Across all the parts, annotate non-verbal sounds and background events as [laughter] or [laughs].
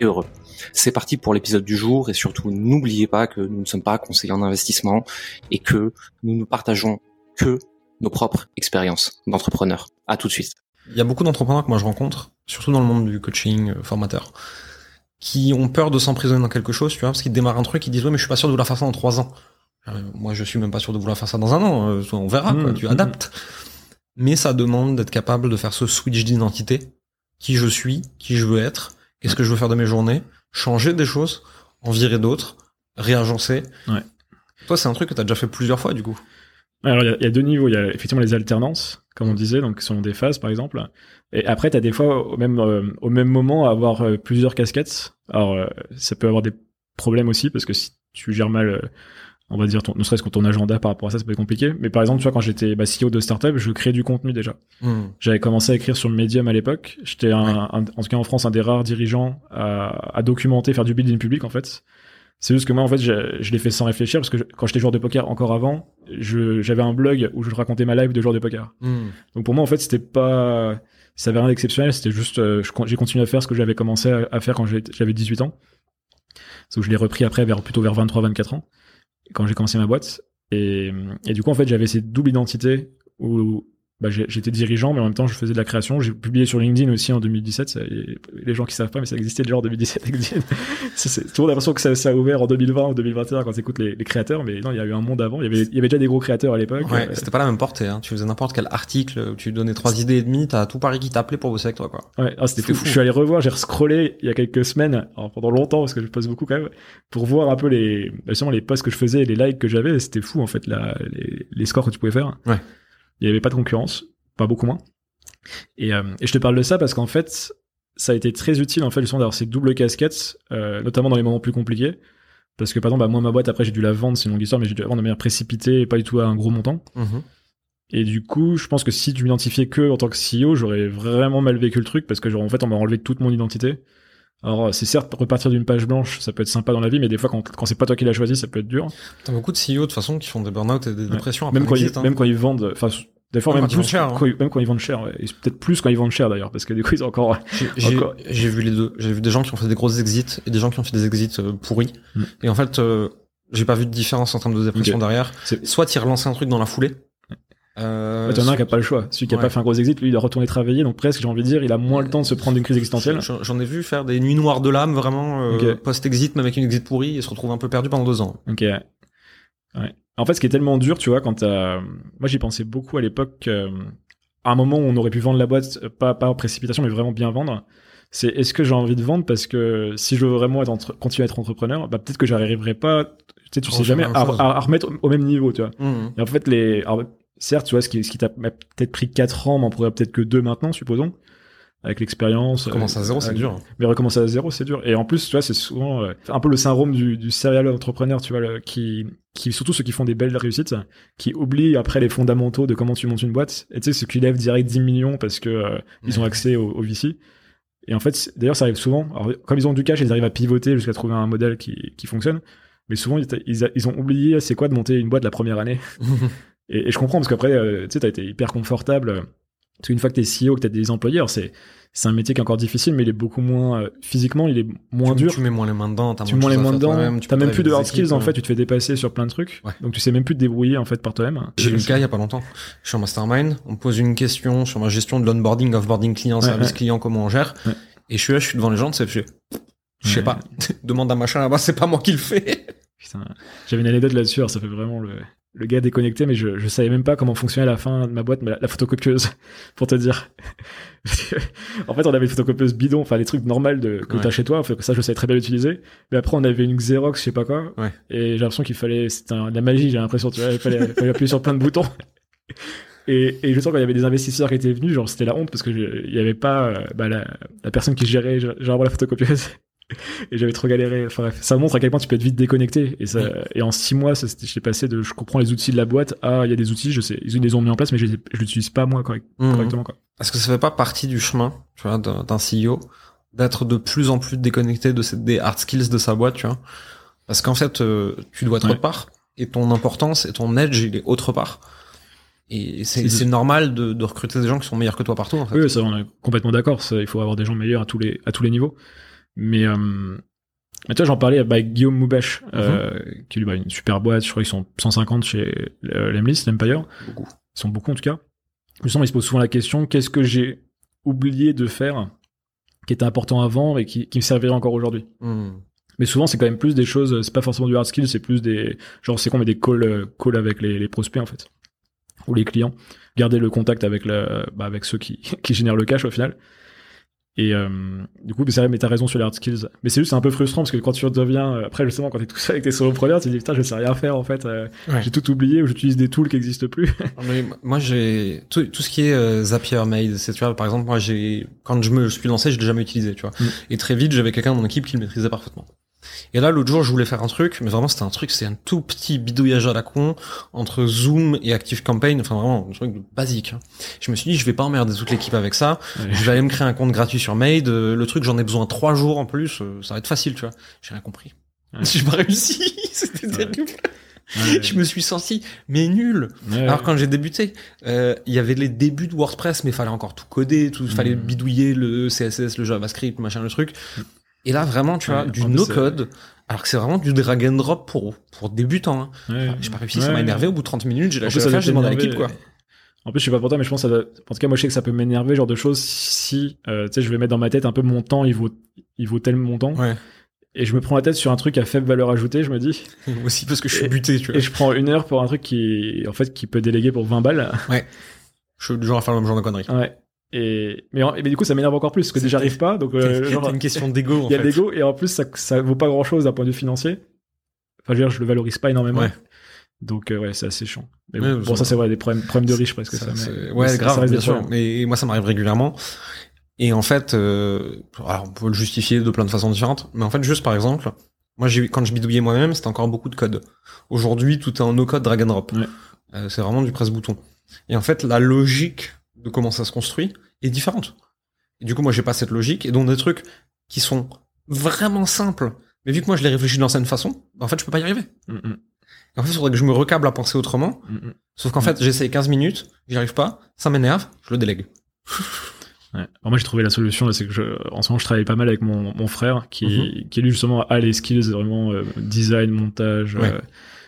et heureux. C'est parti pour l'épisode du jour et surtout n'oubliez pas que nous ne sommes pas conseillers en investissement et que nous ne partageons que nos propres expériences d'entrepreneurs. À tout de suite. Il y a beaucoup d'entrepreneurs que moi je rencontre, surtout dans le monde du coaching euh, formateur, qui ont peur de s'emprisonner dans quelque chose, tu vois, parce qu'ils démarrent un truc, ils disent ouais mais je suis pas sûr de vouloir faire ça dans trois ans. Euh, moi je suis même pas sûr de vouloir faire ça dans un an, euh, on verra, quoi, Mmh, tu mmh. adaptes. Mais ça demande d'être capable de faire ce switch d'identité, qui je suis, qui je veux être, qu'est-ce que je veux faire de mes journées, changer des choses, en virer d'autres, réagencer. Ouais. Toi c'est un truc que t'as déjà fait plusieurs fois du coup. Alors, il y, a- il y a deux niveaux. Il y a effectivement les alternances, comme on disait, donc selon des phases, par exemple. Et après, tu as des fois, au même, euh, au même moment, avoir euh, plusieurs casquettes. Alors, euh, ça peut avoir des problèmes aussi, parce que si tu gères mal, on va dire, ton, ne serait-ce que ton agenda par rapport à ça, ça peut être compliqué. Mais par exemple, tu vois, quand j'étais bah, CEO de startup, je créais du contenu déjà. Hmm. J'avais commencé à écrire sur Medium à l'époque. J'étais, un, un- en tout cas en France, un des rares dirigeants à, à documenter, faire du building public, en fait. C'est juste que moi, en fait, je, je l'ai fait sans réfléchir parce que je- quand j'étais joueur de poker encore avant, j'avais un blog où je racontais ma live de joueur de poker. Hmm. Donc pour moi, en fait, c'était pas, ça avait rien d'exceptionnel. C'était juste, euh, j'ai continué à faire ce que j'avais commencé à, à faire quand j'avais 18 ans. Donc je l'ai repris après, vers, plutôt vers 23-24 ans, quand j'ai commencé ma boîte. Et, du coup, en fait, j'avais cette double identité où bah, j'étais dirigeant, mais en même temps, je faisais de la création. J'ai publié sur LinkedIn aussi en 2017. Ça, les gens qui savent pas, mais ça existait déjà en 2017, LinkedIn. [laughs] C'est- toujours l'impression que ça, ça a ouvert en 2020 ou 2021 quand tu écoutes les, les créateurs, mais non, il y a eu un monde avant. Il y avait, il y avait déjà des gros créateurs à l'époque. Ouais, Euh, c'était pas la même portée. Hein. Tu faisais n'importe quel article, tu donnais trois idées et demie, t'as tout Paris qui t'appelait pour bosser avec toi, quoi. Ouais, ah, c'était fou. fou. Je suis allé revoir, j'ai scrollé il y a quelques semaines, alors pendant longtemps parce que je poste beaucoup quand même, pour voir un peu les, bah, justement les posts que je faisais les likes que j'avais. C'était fou en fait, la, les, les scores que tu pouvais faire. Ouais. Il y avait pas de concurrence, pas beaucoup moins. Et, euh, et je te parle de ça parce qu'en fait, ça a été très utile en fait justement d'avoir ces doubles casquettes, euh, notamment dans les moments plus compliqués. Parce que par exemple, bah, moi ma boîte après j'ai dû la vendre, c'est une longue histoire, mais j'ai dû la vendre de manière précipitée et pas du tout à un gros montant. Mhm. Et du coup, je pense que si tu m'identifiais que en tant que CEO, j'aurais vraiment mal vécu le truc parce que genre, en fait, on m'a enlevé toute mon identité. Alors, c'est certes repartir d'une page blanche, ça peut être sympa dans la vie, mais des fois, quand, quand c'est pas toi qui l'as choisi, ça peut être dur. T'as beaucoup de CEO de toute façon qui font des burn-out et des Ouais. dépressions. après Même quand, ils, hein. même quand ils vendent, enfin, des fois, Même même, quand ils vendent cher, hein. quand ils- même quand ils vendent cher, ouais. Et peut-être plus quand ils vendent cher d'ailleurs, parce que du coup, ils ont encore. J'ai- [laughs] Encore- vu les deux. J'ai vu des gens qui ont fait des grosses exits et des gens qui ont fait des exits euh, pourris. Mm. Et en fait, euh, j'ai pas vu de différence en termes de dépression derrière. Soit tu relançais un truc dans la foulée. Euh, Ouais, t'en as un qui a pas le choix. Celui qui a Ouais. pas fait un gros exit, lui, il doit retourner travailler, donc presque, j'ai envie de dire, il a moins le temps de se prendre une crise existentielle. J'en ai vu faire des nuits noires de l'âme, vraiment, euh, Ok. post-exit, même avec une exit pourrie, et se retrouve un peu perdu pendant deux ans. Ok. Ouais. En fait, ce qui est tellement dur, tu vois, quand t'as... Moi, j'y pensais beaucoup à l'époque, euh, à un moment où on aurait pu vendre la boîte, pas, en précipitation, mais vraiment bien vendre. C'est est-ce que j'ai envie de vendre parce que si je veux vraiment être entre- continuer à être entrepreneur, bah peut-être que j'arriverai pas, tu sais, tu sais jamais, à, chose. à- à remettre au même niveau, tu vois. Mhm. Et en fait, les, alors, certes, tu vois, ce qui, ce qui t'a peut-être pris 4 ans, mais on pourrait peut-être que 2 maintenant, supposons, avec l'expérience. Commencer à zéro, c'est dur. mais recommencer à zéro, c'est dur. Et en plus, tu vois, c'est souvent euh, un peu le syndrome du, du serial entrepreneur, tu vois, le- qui, qui, surtout ceux qui font des belles réussites, qui oublient après les fondamentaux de comment tu montes une boîte. Et tu sais, ceux qui lèvent direct 10 millions parce que euh, ils ont accès au, au VC. Et en fait, d'ailleurs, ça arrive souvent. Alors, comme ils ont du cash, ils arrivent à pivoter jusqu'à trouver un modèle qui, qui fonctionne. Mais souvent, ils, ils, ils ont oublié c'est quoi de monter une boîte la première année? [laughs] Et, et je comprends parce qu'après, euh, tu sais, t'as été hyper confortable. euh, Parce qu'une fois que t'es CEO, que t'as des employés, alors c'est c'est un métier qui est encore difficile, mais il est beaucoup moins euh, physiquement, il est moins tu, dur. tu mets moins les mains dedans, t'as Tu mets moins les mains dedans. toi-même, tu T'as même plus de hard skills en fait. Tu te fais dépasser sur plein de trucs. Ouais. Donc tu sais même plus te débrouiller en fait par toi-même. J'ai eu le cas il y a pas longtemps. Je suis en mastermind, on me pose une question sur ma gestion de l'onboarding, offboarding client, Ouais, service ouais. client, comment on gère. Et je suis là, je suis devant les gens, c'est je je sais pas. [laughs] Demande à machin là-bas, c'est pas moi qui le fais. Putain, j'avais une anecdote là-dessus. alors Ça fait vraiment le le gars déconnecté, mais je je savais même pas comment fonctionnait la fin de ma boîte, mais la, la photocopieuse, [laughs] pour te dire. [laughs] en fait, on avait une photocopieuse bidon, enfin les trucs normaux de que Ouais. t'as chez toi. Enfin, ça, je savais très bien l'utiliser. Mais après, on avait une Xerox, je sais pas quoi. Ouais. Et j'ai l'impression qu'il fallait, c'était de la magie. J'ai l'impression, tu vois, il fallait, fallait appuyer sur plein de boutons. [laughs] Et, et je sens quand il y avait des investisseurs qui étaient venus, genre c'était la honte parce que il y avait pas euh, bah, la, la personne qui gérait genre la photocopieuse. [laughs] et j'avais trop galéré. Enfin, ça montre à quel point tu peux être vite déconnecté. Et, ça, et en six mois, j'ai passé de je comprends les outils de la boîte à il y a des outils, je sais, ils les ont mis en place, mais je, je l'utilise pas moi correct- Mhm. correctement. Quoi. Est-ce que ça fait pas partie du chemin, tu vois, d'un CEO, d'être de plus en plus déconnecté de des hard skills de sa boîte, tu vois Parce qu'en fait, euh, tu dois être Ouais. autre part, et ton importance et ton edge, il est autre part. Et c'est normal de, de recruter des gens qui sont meilleurs que toi partout, en fait. Oui, ça, on est complètement d'accord. Il faut avoir des gens meilleurs à tous les, à tous les niveaux. Mais, euh, mais tu vois, j'en parlais avec Guillaume Moubèche, euh, qui lui, bah, une super boîte. Je crois qu'ils sont 150 chez euh, l'Emlist, l'Empire. Beaucoup. Ils sont beaucoup, en tout cas. Justement, il se pose souvent la question, qu'est-ce que j'ai oublié de faire qui était important avant et qui, qui me servirait encore aujourd'hui? Hmm. Mais souvent, c'est quand même plus des choses, c'est pas forcément du hard skill, c'est plus des, genre, c'est qu'on met des calls, euh, calls avec les, les prospects, en fait. Ou les clients. Garder le contact avec le, bah, avec ceux qui, [laughs] qui génèrent le cash, au final. Et, euh, du coup, c'est vrai, mais t'as raison sur les hard skills. Mais c'est juste c'est un peu frustrant parce que quand tu deviens, euh, après, justement, quand t'es tout seul avec tes solopreneurs, tu te dis, putain, je sais rien faire, en fait. euh, Ouais. J'ai tout oublié ou j'utilise des tools qui existent plus. [laughs] Mais moi, j'ai tout, tout ce qui est euh, Zapier, Mail, c'est tu vois, par exemple, moi, j'ai quand je me suis lancé, je l'ai jamais utilisé, tu vois. Mm. Et très vite, j'avais quelqu'un dans mon équipe qui le maîtrisait parfaitement. Et là, l'autre jour, je voulais faire un truc, mais vraiment, c'était un truc, c'est un tout petit bidouillage à la con entre Zoom et ActiveCampaign, enfin vraiment, un truc basique. hein. Je me suis dit, je vais pas emmerder toute l'équipe avec ça. Je vais aller me créer un compte gratuit sur Made. euh, Le truc, j'en ai besoin trois jours en plus. euh, Ça va être facile, tu vois. J'ai rien compris. Ouais. [laughs] J'ai pas réussi. [laughs] C'était Ouais. terrible. Ouais. Je me suis senti, mais nul. Ouais. Alors quand j'ai débuté, euh, il y avait les débuts de WordPress, mais il fallait encore tout coder, tout, fallait Mm. bidouiller le CSS, le JavaScript, machin, le truc. Et là, vraiment, tu vois, Ouais, du no-code, alors que c'est vraiment du drag and drop pour, pour débutants. Hein. Ouais. J'ai pas réussi, ça Ouais. m'a énervé. Au bout de 30 minutes, j'ai lâché ça doit j'ai demandé à l'équipe, quoi. En plus, je sais pas pour toi, mais je pense que ça. En tout cas, moi, je sais que ça peut m'énerver, genre de choses, si, euh, tu sais, je vais mettre dans ma tête un peu mon temps, il vaut, il vaut tel montant. Ouais. Et je me prends la tête sur un truc à faible valeur ajoutée, je me dis, [laughs] Aussi parce que je suis buté, tu vois. et je prends une heure pour un truc qui, en fait, qui peut déléguer pour 20 balles. Je suis du genre à faire le même genre de conneries. Ouais. Et, mais, du coup, ça m'énerve encore plus, parce que déjà, j'arrive pas, donc, euh, genre, une question d'ego, il y a l'ego, et en plus, ça, ça vaut pas grand chose d'un point de vue financier. Enfin, je veux dire, je le valorise pas énormément. Ouais. Donc, euh, ouais, c'est assez chiant. Mais Ouais, bon, ça- bon, ça, c'est vrai, des problèmes, problèmes de riches, presque, ça. Ça, mais- ouais, ça- grave, ça bien sûr. Mais moi, ça m'arrive régulièrement. Et en fait, euh, alors on peut le justifier de plein de façons différentes. Mais en fait, juste par exemple, moi, quand je bidouillais moi-même, c'était encore beaucoup de code. Aujourd'hui, tout est en no-code drag and drop. Ouais. Euh, c'est vraiment du presse-bouton. Et en fait, la logique de comment ça se construit est différente. Et du coup, moi, j'ai pas cette logique. Et donc, des trucs qui sont vraiment simples. Mais vu que moi, je les réfléchis d'une certaine façon, en fait, je peux pas y arriver. Mm, mm, en fait, il faudrait que je me recable à penser autrement. mm. Sauf qu'en fait, j'essaye 15 minutes, j'y arrive pas, ça m'énerve, je le délègue. Ouais. Alors moi j'ai trouvé la solution, c'est que je, en ce moment je travaille pas mal avec mon, mon frère qui, Mhm. qui lui justement a les skills vraiment euh, design, montage. Ouais. euh,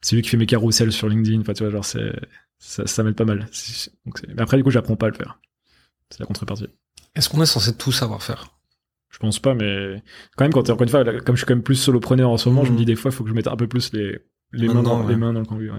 c'est lui qui fait mes carousels sur LinkedIn. Enfin tu vois genre c'est ça, ça m'aide pas mal. Donc, mais après du coup j'apprends pas à le faire. C'est la contrepartie. Est-ce qu'on est censé tout savoir faire? Je pense pas, mais quand même quand encore une fois comme je suis quand même plus solopreneur en ce moment, je me Mhm. dis des fois il faut que je mette un peu plus les les Main mains dans, ouais. les mains dans le cambouis. Ouais.